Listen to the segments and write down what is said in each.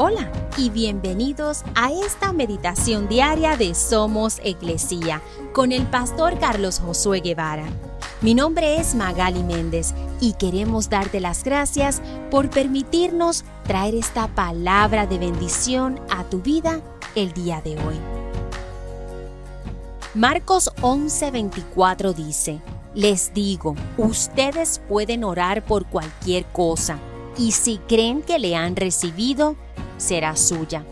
Hola y bienvenidos a esta meditación diaria de Somos Iglesia con el pastor Carlos Josué Guevara. Mi nombre es Magali Méndez y queremos darte las gracias por permitirnos traer esta palabra de bendición a tu vida el día de hoy. Marcos 11:24 dice, Les digo, ustedes pueden orar por cualquier cosa, y si creen que le han recibido, será suya.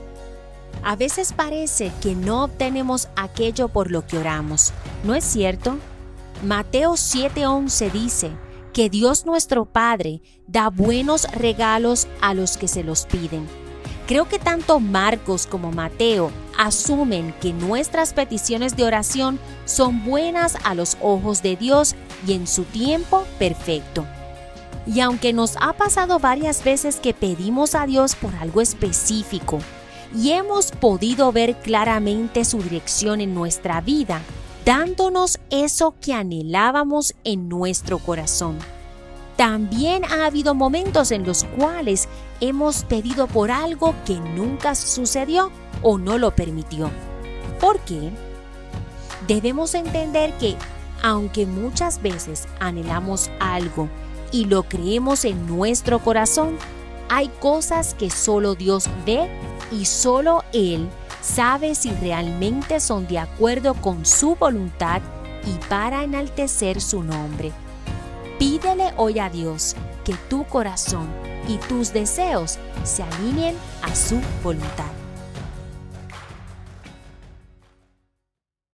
A veces parece que no obtenemos aquello por lo que oramos, ¿no es cierto? Mateo 7:11 dice que Dios nuestro Padre da buenos regalos a los que se los piden. Creo que tanto Marcos como Mateo asumen que nuestras peticiones de oración son buenas a los ojos de Dios y en su tiempo perfecto. Y aunque nos ha pasado varias veces que pedimos a Dios por algo específico y hemos podido ver claramente su dirección en nuestra vida, dándonos eso que anhelábamos en nuestro corazón. También ha habido momentos en los cuales hemos pedido por algo que nunca sucedió o no lo permitió. ¿Por qué? Debemos entender que, aunque muchas veces anhelamos algo y lo creemos en nuestro corazón, hay cosas que solo Dios ve y solo Él sabe si realmente son de acuerdo con su voluntad y para enaltecer su nombre. Pídele hoy a Dios que tu corazón y tus deseos se alineen a su voluntad.